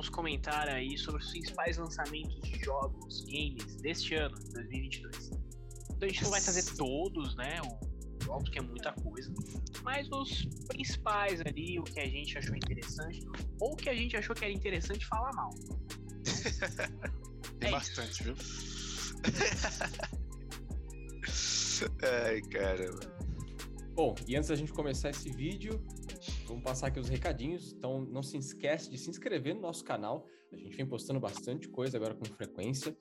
vamos comentar aí sobre os principais lançamentos de jogos, games deste ano, 2022. Então a gente não vai trazer todos, né? O jogos que é muita coisa, mas os principais ali, o que a gente achou interessante, ou o que a gente achou que era interessante falar mal. Tem É bastante, viu? Ai, caramba. Bom, e antes da gente começar esse vídeo, vamos passar aqui os recadinhos. Então, não se esquece de se inscrever no nosso canal. A gente vem postando bastante coisa agora com frequência.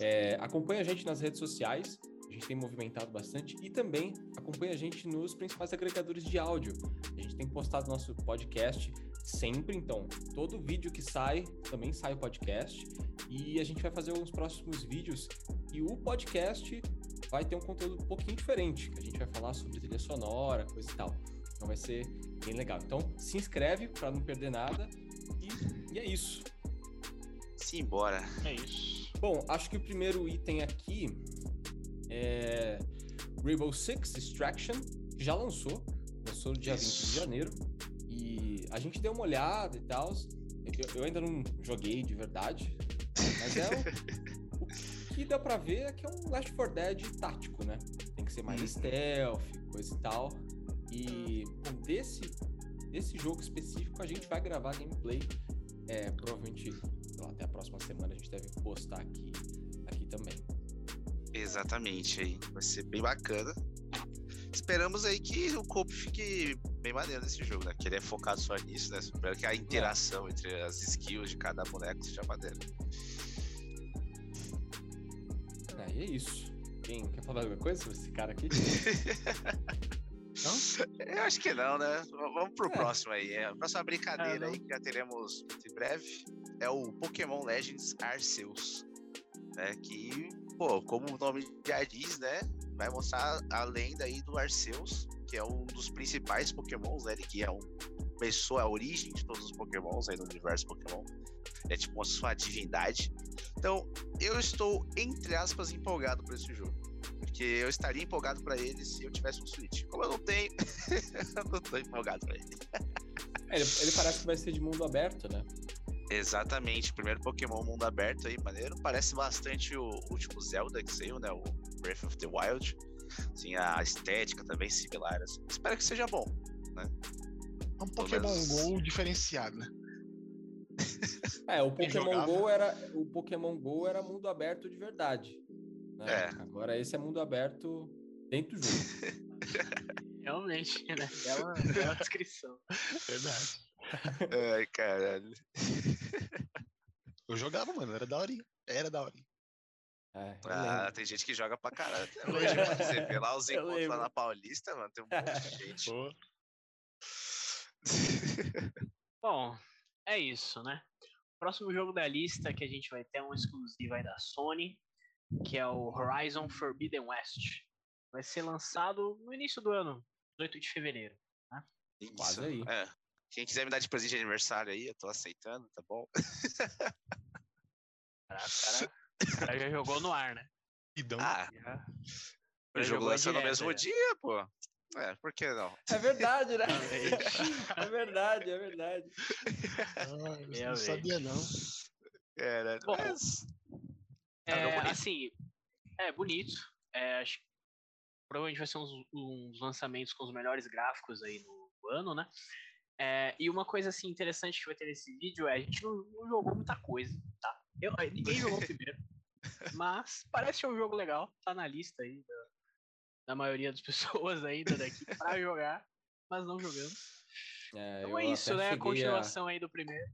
É, acompanha a gente nas redes sociais. A gente tem movimentado bastante. E também acompanha a gente nos principais agregadores de áudio. A gente tem postado nosso podcast sempre. Então, todo vídeo que sai, também sai o podcast. E a gente vai fazer uns próximos vídeos. E o podcast vai ter um conteúdo um pouquinho diferente, a gente vai falar sobre trilha sonora, coisa e tal. Então vai ser bem legal. Então se inscreve para não perder nada e, e é isso. Simbora. É isso. Bom, acho que o primeiro item aqui é Rainbow Six Extraction, que já lançou, lançou no dia 20 de Isso. janeiro. E a gente deu uma olhada e tal. Eu, eu ainda não joguei de verdade, mas é o, o que dá pra ver é que é um Last 4 Dead tático, né? Tem que ser mais Uhum. stealth, coisa e tal. E desse, desse jogo específico a gente vai gravar gameplay. É, provavelmente lá, até a próxima semana a gente deve postar aqui, aqui também. Exatamente aí. Vai ser bem bacana. Esperamos aí que o Cope fique bem maneiro nesse jogo, né? Que ele é focado só nisso, né? Espero que a interação entre as skills de cada boneco seja maneira. É, e é isso. Quem quer falar alguma coisa sobre esse cara aqui? Eu acho que não, né? Vamos pro É. próximo aí. É, A próxima brincadeira Ah, não. aí que já teremos muito em breve é o Pokémon Legends Arceus. Né? Que, pô, como o nome já diz, né? Vai mostrar a lenda aí do Arceus, que é um dos principais Pokémons, né? Ele que é um começou a origem de todos os Pokémons aí no universo Pokémon. É tipo uma sua divindade. Então, eu estou, entre aspas, empolgado por esse jogo. Porque eu estaria empolgado pra ele se eu tivesse um Switch. Como eu não tenho, eu não tô empolgado pra ele. É, ele, ele parece que vai ser de mundo aberto, né? Exatamente, primeiro Pokémon mundo aberto aí, maneiro. Parece bastante o último Zelda que saiu, né? O Breath of the Wild. Assim, a estética também similar. assim. Espero que seja bom. É um Pokémon menos- GO diferenciado, né? É, o Pokémon? Go era o Pokémon Go era mundo aberto de verdade. Né? É. Agora esse é mundo aberto dentro do jogo. Realmente, né? Bela, bela descrição. Verdade. Ai, caralho. Eu jogava, mano, era da horinha. Era da horinha. É, Ah, lembro. tem gente que joga pra caralho até hoje, mano. Você vê lá os Eu encontros lá na Paulista, mano, tem um monte de gente. Pô, Bom, é isso, né? O próximo jogo da lista que a gente vai ter é um exclusivo aí da Sony, que é o Horizon Forbidden West. Vai ser lançado no início do ano, 18 de fevereiro. Isso, Quase aí. É. Quem quiser me dar de presente de aniversário aí, eu tô aceitando, tá bom? Caraca, o cara, cara já jogou no ar, né? idão. Ah, Já, o jogo lança no mesmo já. dia, pô. É, por que não? É verdade, né? É verdade, é verdade. Ah, eu não sabia, não. Era, Bom, mas... É, bonito. assim, é bonito. É, acho que provavelmente vai ser uns, uns lançamentos com os melhores gráficos aí no ano, né? É, e uma coisa assim interessante que vai ter nesse vídeo é a gente não, não jogou muita coisa, tá? Eu, ninguém jogou primeiro. Mas parece ser um jogo legal, tá na lista aí da, da maioria das pessoas ainda daqui pra jogar, mas não jogamos. É, Então é isso, né? A cheguei a- continuação aí do primeiro.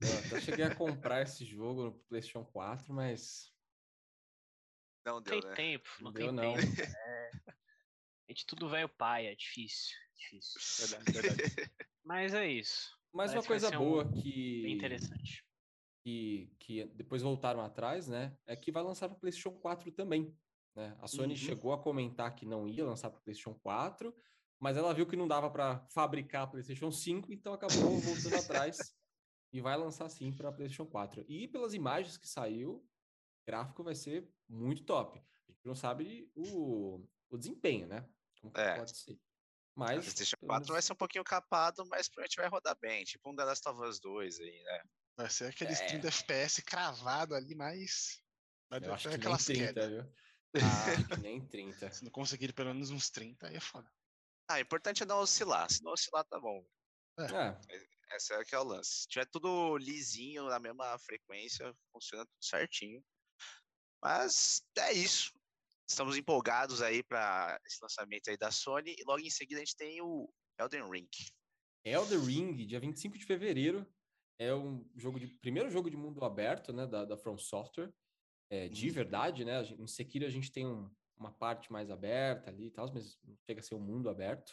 Eu até cheguei a comprar esse jogo no PlayStation 4, mas Não Não deu, tem né? tempo, não, não tem deu não. tempo. É, a gente tudo velho pai, é difícil. Difícil. Verdade, verdade. Mas é isso. Mas Parece uma coisa ser um- boa que, Bem interessante. que, que depois voltaram atrás, né? É que vai lançar para PlayStation 4 também. Né? A Sony Uhum. chegou a comentar que não ia lançar para PlayStation 4, mas ela viu que não dava para fabricar a PlayStation 5, então acabou voltando atrás e vai lançar sim para PlayStation 4. E pelas imagens que saiu, o gráfico vai ser muito top. A gente não sabe o, o desempenho, né? Como É. pode ser. O Mas. PlayStation pelo 4 vai menos- ser um pouquinho capado, mas provavelmente vai rodar bem. Tipo um The Last of Us 2 aí, né? Vai ser aqueles É. 30 FPS cravado ali, mas. Vai Eu ter acho que nem aquelas 30, quedas. viu? Ah, que nem 30. Se não conseguir pelo menos uns 30, aí é foda. Ah, o importante é não oscilar. Se não oscilar, tá bom. É, Esse é que é o lance. Se tiver tudo lisinho, na mesma frequência, funciona tudo certinho. Mas é isso. Estamos empolgados aí para esse lançamento aí da Sony. E logo em seguida a gente tem o Elden Ring. Elder Ring, dia 25 de fevereiro, é um jogo de primeiro jogo de mundo aberto, né, da, da From Software, é, de Uhum. verdade, né? No Sekiro a gente tem um- uma parte mais aberta ali e tal, mas não chega a ser um mundo aberto.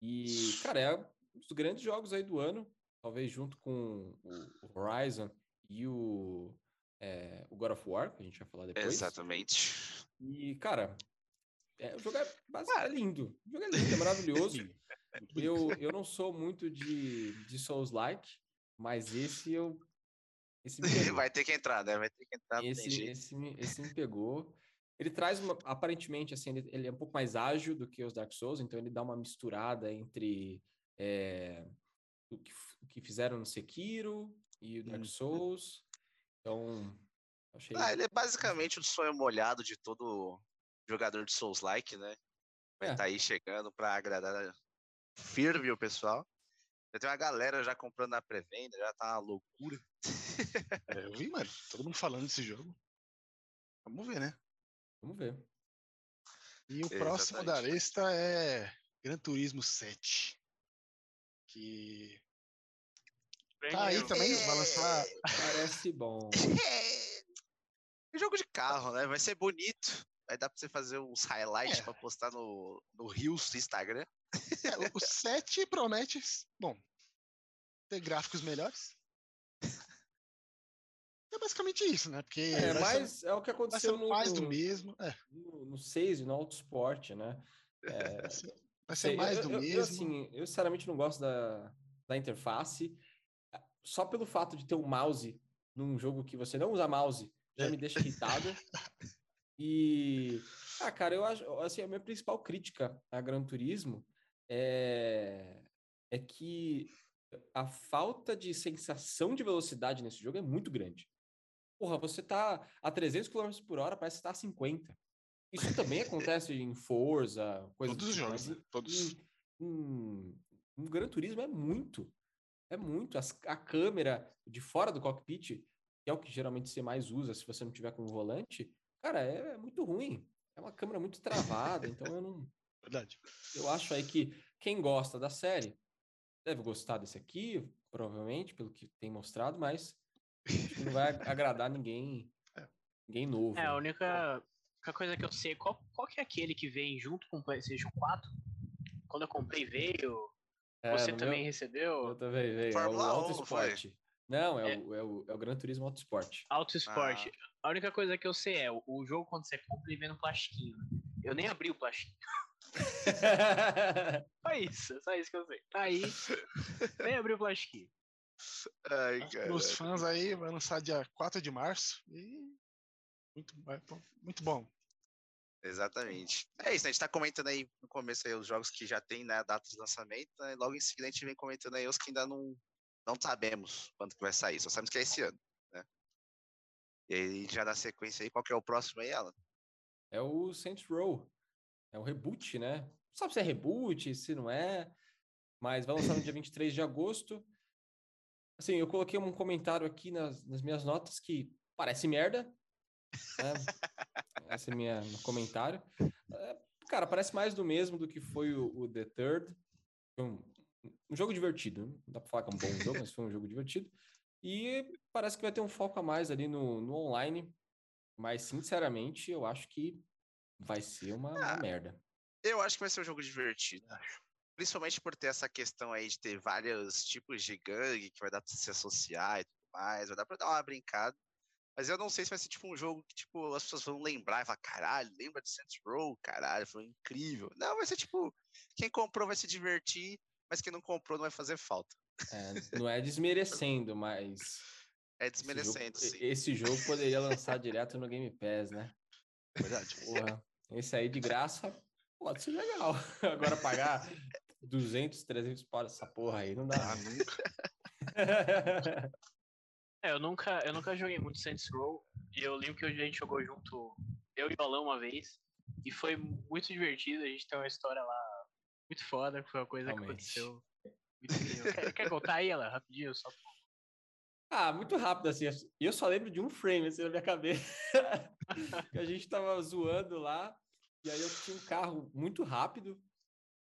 E, cara, é um dos grandes jogos aí do ano, talvez junto com o Horizon e o, é, o God of War, que a gente vai falar depois. Exatamente. E, cara, é, o jogo é, é lindo. O jogo é lindo, é maravilhoso. Eu, eu não sou muito de, de Souls-like, mas esse eu. Esse. Vai ter que entrar, né? Vai ter que entrar. esse, esse, me, esse me pegou. Ele traz uma. Aparentemente, assim, ele, ele é um pouco mais ágil do que os Dark Souls, então ele dá uma misturada entre é, o, que, o que fizeram no Sekiro e o Dark Uhum. Souls. Então. Achei. Ah, ele é basicamente o sonho molhado de todo jogador de Souls-like, né? Vai É. estar aí chegando para agradar firme o pessoal. Já tem uma galera já comprando na pré-venda, já tá uma loucura. É, eu vi, mano. Todo mundo falando desse jogo. Vamos ver, né? Vamos ver. E o próximo da lista é Gran Turismo 7. Que tá aí também, vai lançar. Parece bom. É jogo de carro, né? Vai ser bonito. Vai dar pra você fazer uns highlights É. pra postar no, no Reels do Instagram. É, o- o 7 promete, bom, ter gráficos melhores. É basicamente isso, né? Porque É, vai ser- mas é o que aconteceu no, mais do mesmo. É, no, no 6 e no Autosport, né? É, vai ser, mais eu, do eu- eu, mesmo. assim, eu sinceramente não gosto da, da interface. Só pelo fato de ter um mouse num jogo que você não usa mouse já me deixa irritado. E, ah, cara, eu acho, assim, a minha principal crítica a Gran Turismo é, é que a falta de sensação de velocidade nesse jogo é muito grande. Porra, você tá a 300 km por hora, parece que tá a 50. Isso também acontece em Forza, coisa do Todos os tipo, jogos, né? Todos. em, em, em Gran Turismo é muito. É muito. As- a câmera de fora do cockpit, que é o que geralmente você mais usa se você não tiver com o volante, cara, é, é muito ruim. É uma câmera muito travada, então eu não. Verdade. Eu acho aí que quem gosta da série deve gostar desse aqui, provavelmente, pelo que tem mostrado, mas acho que não vai agradar ninguém, ninguém novo. É, a única, única coisa que eu sei, qual, qual que é aquele que vem junto com o PlayStation 4? Quando eu comprei veio, É, você também meu- recebeu Eu também, veio. É o Fórmula 1, Auto não foi? Sport. Não, é, É. O, é, o, é o Gran Turismo Auto Sport. Auto Sport. Ah. A única coisa que eu sei é, o, o jogo quando você compra ele vem no plastiquinho. né? Eu nem abri o plastiquinho. Só isso, só isso que eu sei. Tá aí, nem abri o plastiquinho. Ai, Para os fãs aí, vai lançar dia 4 de março. E muito, vai- muito bom. Exatamente. É isso, né? A gente tá comentando aí no começo aí os jogos que já tem né, a data de lançamento, né? e logo em seguida a gente vem comentando aí os que ainda não, não sabemos quando que vai sair, só sabemos que é esse ano, né? E aí, já na sequência aí, qual que é o próximo aí, Alan? É o Saints Row. É o reboot, né? Não sabe se é reboot, se não é. Mas vai lançar no dia 23 de agosto. Assim, eu coloquei um comentário aqui nas, nas minhas notas que parece merda. né? Esse é minha, meu comentário. É, cara, parece mais do mesmo do que foi o, o The Third. Foi um, um jogo divertido. Não dá pra falar que é um bom jogo, mas foi um jogo divertido. E parece que vai ter um foco a mais ali no, no online. Mas, sinceramente, eu acho que vai ser uma, uma Ah, merda. Eu acho que vai ser um jogo divertido. Principalmente por ter essa questão aí de ter vários tipos de gangue que vai dar pra se associar e tudo mais, vai dar pra dar uma brincada. Mas eu não sei se vai ser tipo um jogo que tipo, as pessoas vão lembrar e falar, caralho, lembra de Saints Row? Caralho, foi incrível. Não, vai ser tipo, quem comprou vai se divertir, mas quem não comprou não vai fazer falta. É, não é desmerecendo, mas. É esse jogo- desmerecendo, sim. Esse jogo poderia lançar direto no Game Pass, né? Verdade. Porra, esse aí de graça pode ser legal. Agora pagar 200, 300 para essa porra aí, não dá. Ah, nunca. É, eu nunca, eu nunca joguei muito Saints Row. E eu lembro que a gente jogou junto, eu e o Alão uma vez. E foi muito divertido. A gente tem uma história lá muito foda. Foi uma coisa Realmente. que aconteceu. Quer, quer contar aí, ela? Rapidinho, só. Ah, muito rápido assim. Eu só lembro de um frame assim na minha cabeça. que a gente tava zoando lá. E aí eu tinha um carro muito rápido.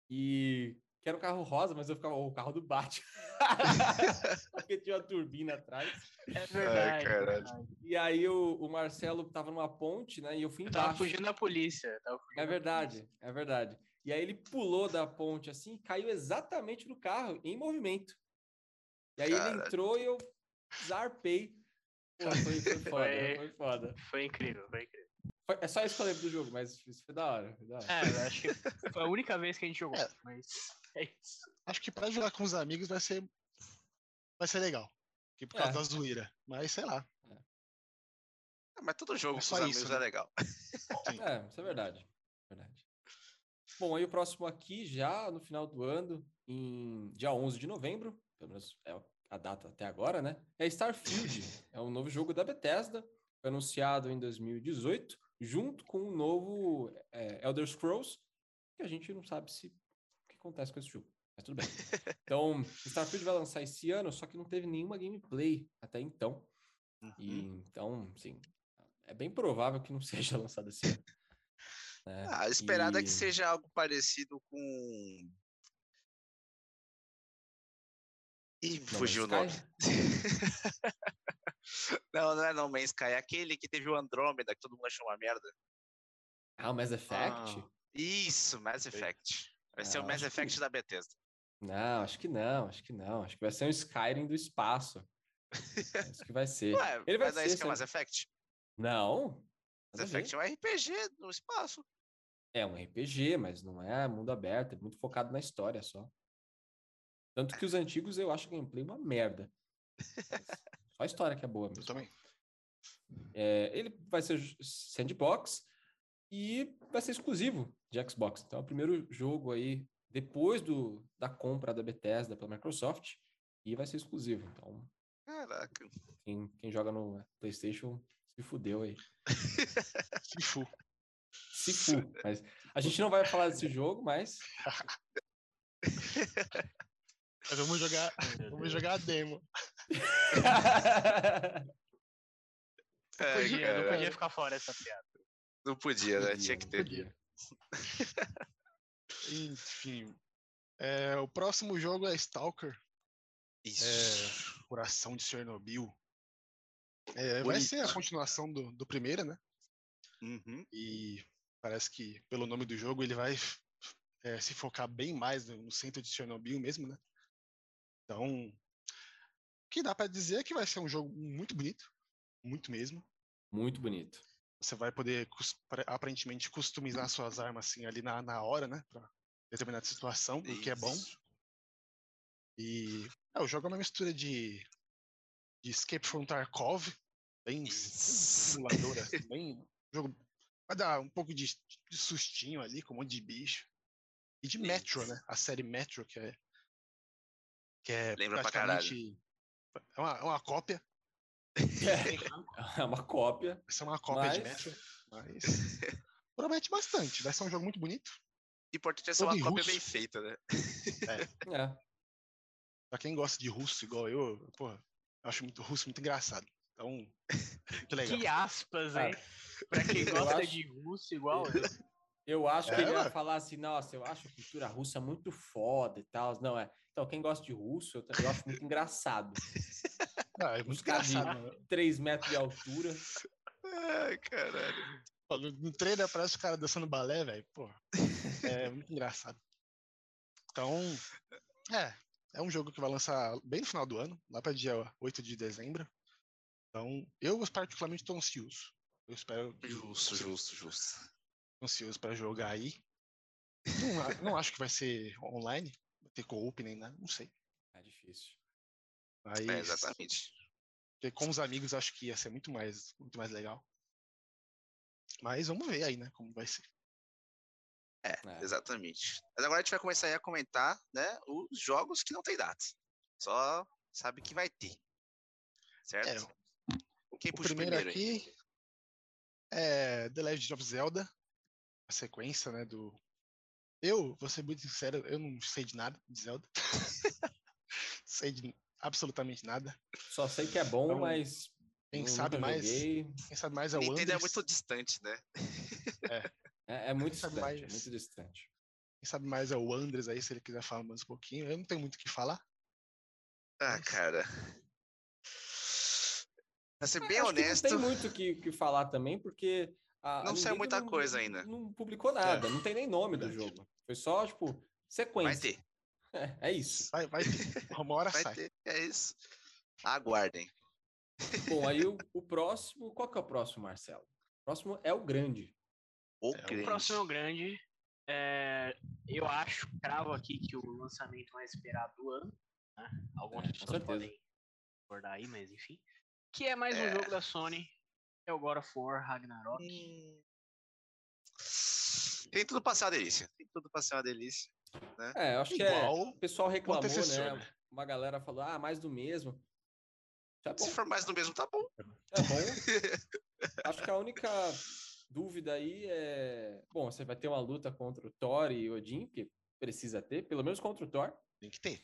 E que era um carro rosa, mas eu ficava, "Oh, o carro do Batman. Porque tinha uma turbina atrás. É verdade. é caralho. verdade. E aí o, o Marcelo tava numa ponte, né? E eu fui Eu tava embaixo. fugindo da polícia. Fugindo É da verdade, é verdade. E aí ele pulou da ponte assim, e caiu exatamente no carro, em movimento. E aí ele Caralho. entrou e eu zarpei. Pô, foi, foi foda, Foi- foi foda. polícia. Foi incrível, foi incrível. Foi- é só isso que eu lembro do jogo, mas isso foi da hora. Foi da hora. É, eu acho que foi a única vez que a gente jogou. É. Mas é isso. Acho que pra jogar com os amigos vai ser. Vai ser legal. Que por causa É. da zoeira. Mas sei lá. Ah, Mas todo jogo É com os isso, amigos né? é legal. É, isso é verdade. verdade. Bom, aí o próximo aqui, já no final do ano, em dia 11 de novembro, pelo menos é a data até agora, né? É Starfield. é um novo jogo da Bethesda, anunciado em 2018, junto com o novo é, Elder Scrolls, que a gente não sabe se acontece com esse jogo. Mas tudo bem. Então, Starfield vai lançar esse ano, só que não teve nenhuma gameplay até então. E Uhum. então, sim, é bem provável que não seja lançado esse ano. né? Ah, a esperada é que E- seja algo parecido com. Ih, No fugiu o nome. Não, não é No Man's Sky, é aquele que teve o Andrômeda, que todo mundo achou uma merda. Ah, o Mass Effect? Ah, Isso, Mass. Effect. Vai ser Ah, o Mass acho que- Effect da Bethesda. Não, acho que não, acho que não. Acho que vai ser um Skyrim do espaço. Isso que vai ser. Ué, Ele vai mas não é ser, isso que é. Mass Effect? Não. Mass. Effect é um RPG no espaço. É um RPG, mas não é mundo aberto, é muito focado na história só. Tanto que os antigos eu acho o gameplay uma merda. Só a história que é boa eu mesmo. também. É, ele vai ser sandbox e vai ser exclusivo de Xbox. Então é o primeiro jogo aí depois do, da compra da Bethesda pela Microsoft e vai ser exclusivo. Então Caraca. quem, quem joga no PlayStation se fudeu aí. Sifu. Se fu. Mas a gente não vai falar desse jogo, mas Mas vamos jogar. Vamos jogar a demo. É, Podia, não podia ficar fora essa piada. não podia, né? Tinha que ter. Enfim. É, o próximo jogo é Stalker, Isso. Coração de Chernobyl. É, vai ser a continuação do, do primeiro, né? Uhum. E parece que, pelo nome do jogo, ele vai é, se focar bem mais no, no centro de Chernobyl mesmo, né? Então, o que dá pra dizer é que vai ser um jogo muito bonito, muito mesmo. Muito bonito. Você vai poder aparentemente customizar suas armas assim ali na, na hora, né? Pra determinada situação, o que é bom. E é, o jogo é uma mistura de, de Escape from Tarkov, bem simulador, assim, bem. Jogo vai dar um pouco de, de sustinho ali, com um monte de bicho. E de Metro, Isso. né? A série Metro, que é. Que é Lembra pra caralho. É uma, é uma cópia. É uma cópia. Vai ser uma cópia de Mas- Metro. Mas. Promete bastante. Vai ser um jogo muito bonito. O importante é ser Todo uma cópia russo. bem feita, né? É. Pra quem gosta de russo igual eu, porra, eu acho muito russo muito engraçado. Então, muito legal. Que aspas, Cara, hein? Pra quem gosta acho- de russo igual eu. Eu acho que É, ele ia ué. falar assim, nossa, eu acho a cultura russa muito foda e tal. Não, é. Então, quem gosta de russo, eu, também- eu acho muito engraçado. Ah, é muito engraçado. mano. 3 metros de altura. Ai, caralho. Pô, No, no trailer aparece o cara dançando balé, velho. Pô, é muito engraçado. Então, é, é um jogo que vai lançar bem no final do ano, lá para dia 8 de dezembro. Então, eu particularmente estou ansioso. Eu espero que Justo, justo, justo. ansioso para jogar aí. Não, não acho que vai ser online, vai ter co-op nem nada, não sei. É difícil. Mas É, exatamente. porque com os amigos acho que ia ser muito mais, muito mais legal. Mas vamos ver aí, né, como vai ser. É, é, exatamente. Mas agora a gente vai começar a comentar, né, os jogos que não tem data. Só sabe que vai ter. Certo? É, Quem puxa o primeiro, primeiro aqui é The Legend of Zelda, a sequência, né, do... Eu, vou ser muito sincero, eu não sei de nada de Zelda. sei de absolutamente nada. Só sei que é bom, então, mas quem sabe mais, quem sabe mais é o Nintendo Andres. é muito distante, né? É. É, é muito distante, mais, é muito distante. Quem sabe mais é o Andres aí, se ele quiser falar mais um pouquinho. Eu não tenho muito o que falar. Ah, cara. Pra ser bem honesto. não tem muito o que, que falar também, porque. A, não saiu muita não, coisa ainda. Não publicou nada, é. não tem nem nome do jogo. Foi só, tipo, sequência. Vai ter. É, é isso. Vai, vai ter. Uma hora vai sai. Ter. É isso. Aguardem. Bom, aí o, o, próximo. Qual que é o próximo, Marcelo? O próximo é o grande. O, é, grande. o próximo é o grande. É, eu acho, cravo aqui, que o lançamento mais esperado do ano. Né? Algumas é, pessoas podem acordar aí, mas enfim. Que é mais um é. jogo da Sony. É o God of War Ragnarok. Hum... Tem tudo pra ser uma delícia. Tem tudo pra ser uma delícia. Né? É, acho Igual que é, o pessoal reclamou, né? né? Uma galera falou, ah, mais do mesmo. Tá Se for mais do mesmo, tá bom. É bom. acho que a única dúvida aí é. Bom, você vai ter uma luta contra o Thor e Odin, que precisa ter, pelo menos contra o Thor. Tem que ter.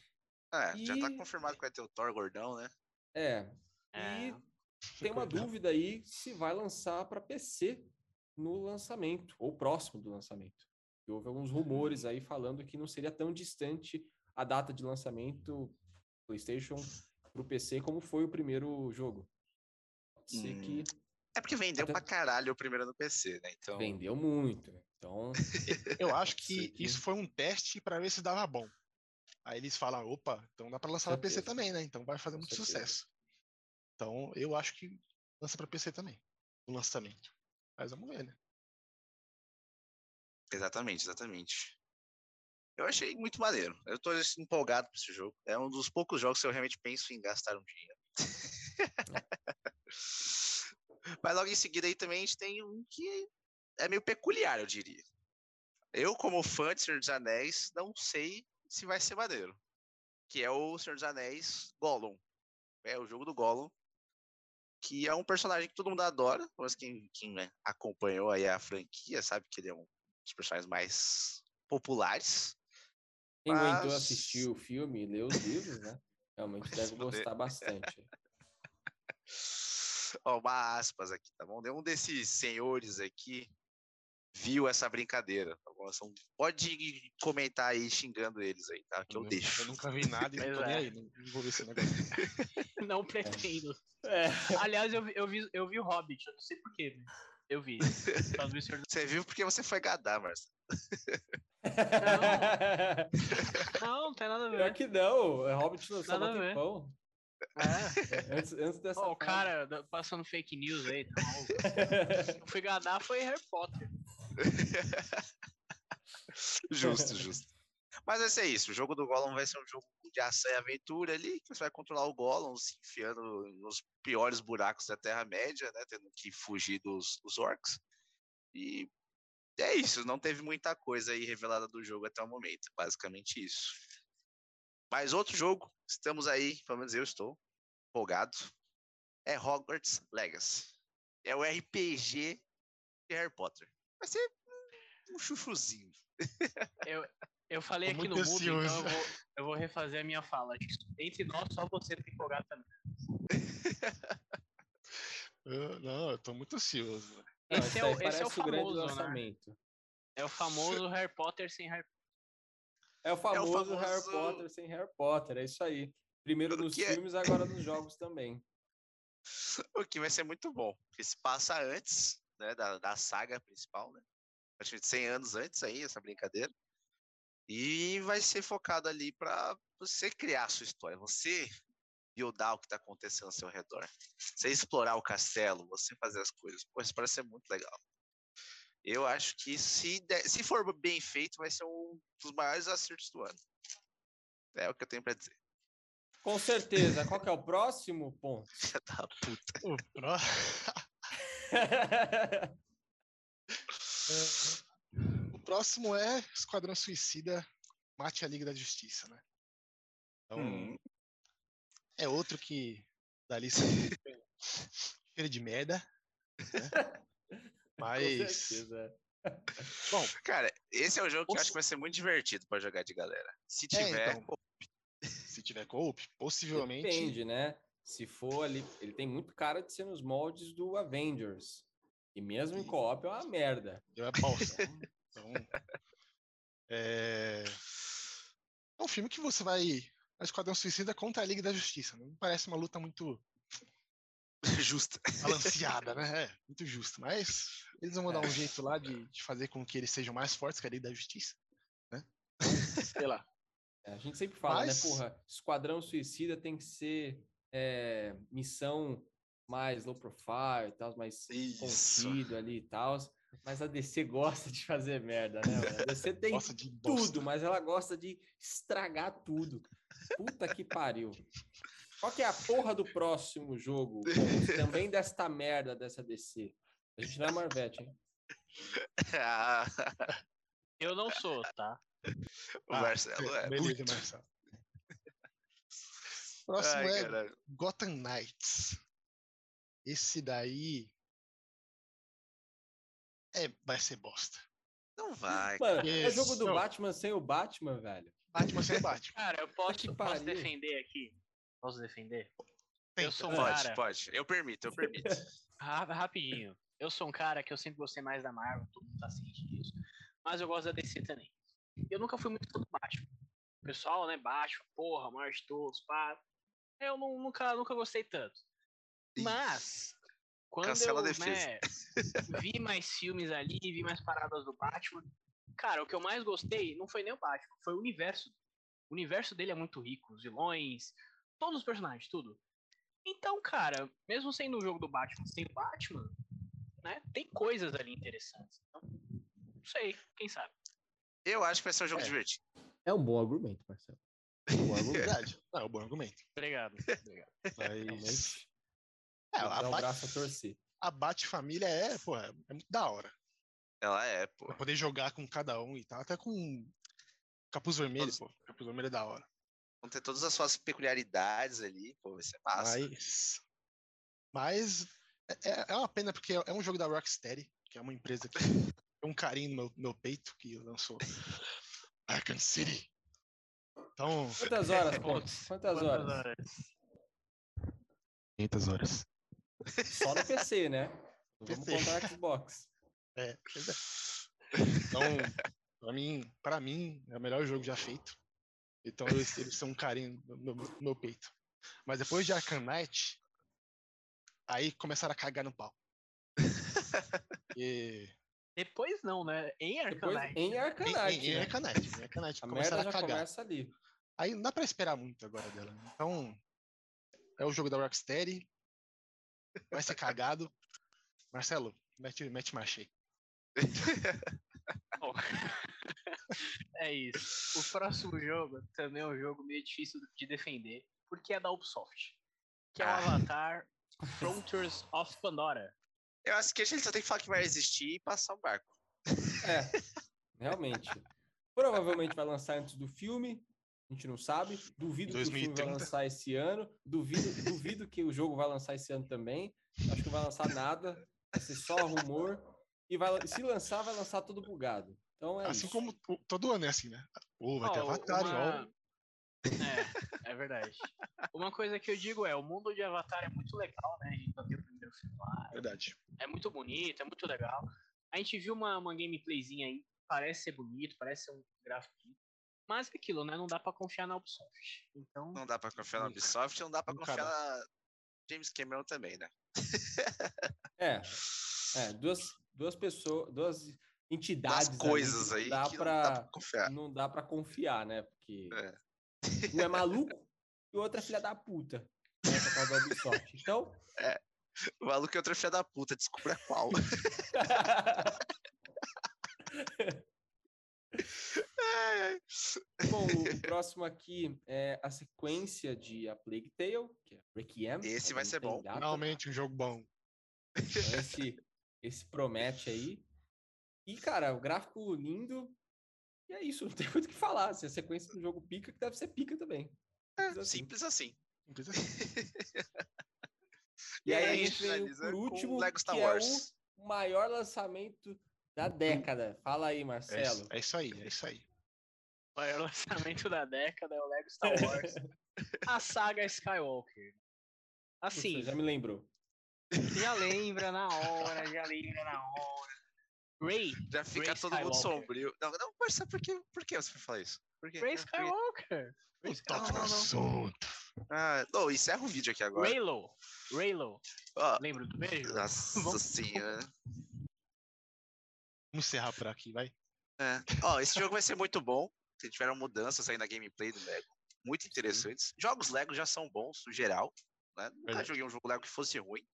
É, e... já tá confirmado que vai ter o Thor gordão, né? É. é. E tem uma dúvida aí se vai lançar para PC no lançamento, ou próximo do lançamento. Houve alguns rumores aí falando que não seria tão distante a data de lançamento PlayStation para o PC como foi o primeiro jogo. Pode ser hum. que. É porque vendeu Até... pra caralho o primeiro no PC, né? Então... Vendeu muito. Então. Eu acho que, isso foi um teste para ver se dava bom. Aí eles falam, opa, então dá para lançar no PC também, né? Então vai fazer muito sucesso. Então eu acho que lança para PC também, o lançamento. Mas vamos ver, né? Exatamente, exatamente. Eu achei muito maneiro. Eu tô empolgado com esse jogo. É um dos poucos jogos que eu realmente penso em gastar um dinheiro. Mas logo em seguida aí também a gente tem um que é meio peculiar, eu diria. Eu, como fã de Senhor dos Anéis, não sei se vai ser maneiro. Que é o Senhor dos Anéis Gollum. É o jogo do Gollum. Que é um personagem que todo mundo adora. Mas quem, quem né, acompanhou aí a franquia sabe que ele é um dos personagens mais populares. Quem mas... aguentou assistir o filme e ler os livros, né? Realmente deve gostar bastante. Ó, uma aspas aqui, tá bom? Um desses senhores aqui viu essa brincadeira, tá bom? São... Pode comentar aí xingando eles aí, tá? Que eu, eu deixo. Eu nunca vi nada e não tô nem aí, não, vou ver esse negócio. não pretendo. É. Aliás, eu, eu, vi, eu vi o Hobbit, eu não sei porquê, eu vi. Você viu porque você foi gadar, Marcelo. Não. não, não tem nada a ver. Pior que não, é Hobbit lançou nada a tempão. É. Antes, antes dessa. Oh, o cara passando fake news aí, tá Eu fui gadar foi Harry Potter. justo, justo. Mas vai ser isso. O jogo do Gollum vai ser um jogo de ação e aventura ali, que você vai controlar o Gollum se enfiando nos piores buracos da Terra-média, né? Tendo que fugir dos, dos orcs. E é isso, não teve muita coisa aí revelada do jogo até o momento. Basicamente isso. Mas outro jogo, estamos aí, pelo menos eu estou empolgado, é Hogwarts Legacy. É o RPG de Harry Potter. Vai ser um chuchuzinho. Eu, eu falei aqui no mundo, então eu vou, eu vou, refazer a minha fala. Entre nós, só você tá empolgado também. eu, não, eu tô muito ansioso. Esse, é, o, esse é o famoso, né? É o famoso Harry Potter sem Harry É o famoso, é o famoso... Harry Potter sem Harry Potter, é isso aí. Primeiro nos é filmes, agora nos jogos também. O que vai ser muito bom, porque se passa antes né, da, da saga principal, né? Praticamente 100 anos antes aí, essa brincadeira. E vai ser focado ali para você criar a sua história, você buildar o que está acontecendo ao seu redor. Você explorar o castelo, você fazer as coisas. Pô, isso parece ser muito legal. Eu acho que se, der, se for bem feito, vai ser um dos maiores acertos do ano. É o que eu tenho para dizer. Com certeza. Qual que é o próximo ponto? da puta. O próximo. próximo é Esquadrão Suicida Mate a Liga da Justiça, né? Então, Hum. é outro que da lista cheira de merda. Né? Com Mas, certeza. bom, Cara, esse é um jogo que eu acho que vai ser muito divertido pra jogar de galera. Se É, tiver, então. pô, se tiver co-op, possivelmente. Depende, né? Se for ali, ele tem muito cara de ser nos moldes do Avengers. E mesmo em co-op é uma merda. É bosta. Então, é... é um filme que você vai. A Esquadrão Suicida contra a Liga da Justiça. Não parece uma luta muito justo. balanceada, né? É, muito justo. Mas eles vão dar um jeito lá de, de fazer com que eles sejam mais fortes que a Liga da Justiça. Né? Sei lá. É, A gente sempre fala, Mas- né? Porra, Esquadrão Suicida tem que ser é, missão mais low profile e tal, mais Isso. contido ali e tal. Mas a DC gosta de fazer merda, né? mano? A DC tem Gosta de bosta. tudo, mas ela gosta de estragar tudo. Puta que pariu. Qual que é a porra do próximo jogo? Também desta merda dessa DC. A gente não é Marvete, hein? Eu não sou, tá? o Ah, Marcelo é beleza, muito. Marcelo. Próximo Ai, é caralho. Gotham Knights. Esse daí. É, vai ser bosta. Não vai. Mano, é jogo do não. Batman sem o Batman, velho. Batman sem Batman. Cara, eu posso, posso defender aqui? Posso defender? Tenta. Eu sou um Pode, cara. pode. Eu permito, eu permito. Ra- Rapidinho. Eu sou um cara que eu sempre gostei mais da Marvel, todo mundo tá ciente disso. Mas eu gosto da DC também. Eu nunca fui muito fã do Batman. O pessoal, né, Batman, porra, maior de todos, pá. Eu nu- nunca, nunca gostei tanto. Mas, quando cancela a eu defesa. né, vi mais filmes ali, vi mais paradas do Batman, cara, o que eu mais gostei não foi nem o Batman, foi o universo. O universo dele é muito rico, os vilões, todos os personagens, tudo. Então, cara, mesmo sendo um jogo do Batman sem o Batman, né, tem coisas ali interessantes. Então, não sei, quem sabe. Eu acho que vai ser um jogo É. divertido. É um bom argumento, Marcelo. Um bom argumento. Verdade. Não, é um bom argumento. Obrigado. obrigado. Mas. É, a, o Bat, braço a torcer. a Bat-família é, pô, é é muito da hora. Ela é, pô. Pra poder jogar com cada um e tal. Até com capuz vermelho, Todos- pô. Capuz vermelho é da hora. Vão ter todas as suas peculiaridades ali, pô, vai ser massa. Mas. Mas. É, é- é uma pena porque é um jogo da Rocksteady, que é uma empresa que tem um carinho no meu, meu peito, que lançou Arkham City. Então, Quantas horas, pô? Putz, Quantas quantas horas? horas? 500 horas. Só no PC, né? Vamos PC. contar Xbox. É, pois é. Então, pra mim, pra mim, é o melhor jogo já feito. Então eles, eles são um carinho no, no- no meu peito. Mas depois de Arkham Knight, aí começaram a cagar no pau. E, Depois não, né? Em Knight. em em, Arcanite, em, em né? Arkham Knight, em Arkham Knight A começaram merda a já cagar. começa ali. Aí não dá pra esperar muito agora dela. né? Então, é o jogo da Rocksteady. Vai ser cagado. Marcelo, mete, mete marcha. Bom, é isso. O próximo jogo também é um jogo meio difícil de defender, porque é da Ubisoft. Que é o Ah. Avatar Frontiers of Pandora. Eu acho que a gente só tem que falar que vai existir e passar o barco. É, realmente. Provavelmente vai lançar antes do filme. A gente não sabe. Duvido que o filme vai 2030. lançar esse ano. Duvido, duvido que o jogo vai lançar esse ano também. Acho que não vai lançar nada. Vai ser só rumor. E vai, se lançar, vai lançar tudo bugado. Então é assim isso. como todo ano é assim, né? Pô, vai ter Ó, Avatar, uma- ó. É, é verdade. Uma coisa que eu digo é, o mundo de Avatar é muito legal, né? A gente já viu o primeiro filme lá, Verdade. é muito bonito, é muito legal. A gente viu uma, uma gameplayzinha aí, parece ser bonito, parece ser um gráfico. Mas é aquilo, né? Não dá pra confiar na Ubisoft. Então, Não dá pra confiar na. Ubisoft, não dá pra Nunca confiar dá. na James Cameron também, né? É. É, duas, duas pessoas, duas entidades. Coisas que aí não dá que pra, não dá pra confiar. não dá pra confiar, né? Porque É. um é maluco e o outro é filha da puta. Né, por causa da Ubisoft. Então, O maluco é outra filha da puta, descubra qual. Bom, o próximo aqui é a sequência de A Plague Tale, que é Requiem. Esse vai ser bom. data. Finalmente um jogo bom. Então, esse, esse promete aí. E, cara, o gráfico lindo. E é isso, não tem muito o que falar. Se a sequência do jogo pica, que deve ser pica também. É, Simples assim. simples assim. Simples assim. E aí a a gente finaliza por com último, Lego Star que Wars. é o maior lançamento da década. Fala aí, Marcelo. É isso, é isso aí, é isso aí. O maior lançamento da década é o Lego Star Wars. a saga Skywalker. Puxa, Assim, já me lembrou. já lembra na hora, já lembra na hora. Ray, Já fica Ray todo mundo Skywalker. sombrio. Não, não, Marcelo, por que, por que você foi falar isso? Por quê? Ray Ah? Skywalker. Ray Toque no não, não. assunto. Ah, não, encerra o vídeo aqui agora. Raylo. Raylo. Ó, Lembra do beijo? nossa senhora. Vamos encerrar por aqui, vai. É. Ó, esse jogo vai ser muito bom. Tiveram mudanças aí na gameplay do Lego. Muito interessantes. Jogos Lego já são bons, no geral. Né? Nunca Verdade. joguei um jogo Lego que fosse ruim.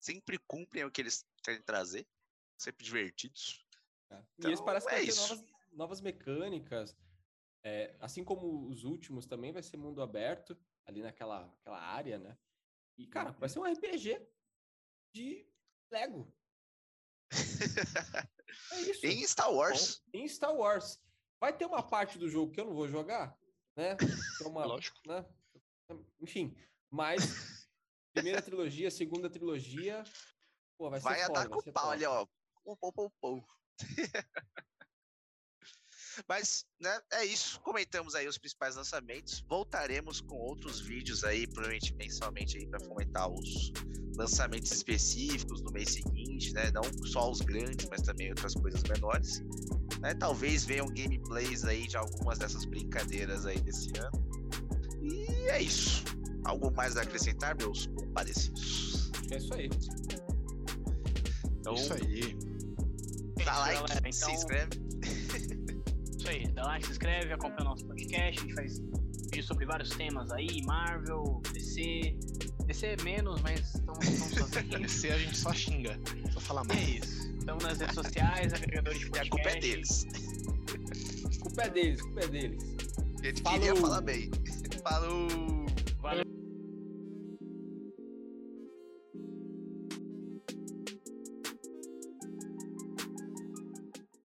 Sempre cumprem o que eles querem trazer. Sempre divertidos. É. e Então, esse parece que é vai ter novas, novas mecânicas. É, assim como os últimos também vai ser mundo aberto, ali naquela aquela área, né? E, cara, Uhum. vai ser um RPG de Lego. É isso. em Star Wars. Bom, em Star Wars. Vai ter uma parte do jogo que eu não vou jogar, né? É uma, Lógico. né? Enfim, mas primeira trilogia, segunda trilogia, pô, vai ser Vai foda, o pau ali, ó. Pum, pum, pum, pum. Mas, né, é isso. Comentamos aí os principais lançamentos. Voltaremos com outros vídeos aí, provavelmente mensalmente aí, para fomentar os lançamentos específicos no mês seguinte, né? Não só os grandes, mas também outras coisas menores. Né? Talvez venham gameplays aí de algumas dessas brincadeiras aí desse ano. E é isso. Algo mais a acrescentar, meus comparecidos? Acho que é isso aí. Então, Isso aí. Dá like, galera. se Então, inscreve. Isso aí, dá like, se inscreve, acompanha o nosso podcast. A gente faz vídeos sobre vários temas aí, Marvel, DC. DC menos, mas estamos fazendo. Esse a gente só xinga. Só fala mal. É isso. Estamos nas redes sociais, agregadores de E podcast. a culpa é deles. Culpa é deles, culpa é deles. A gente queria Falou. falar bem. Falou!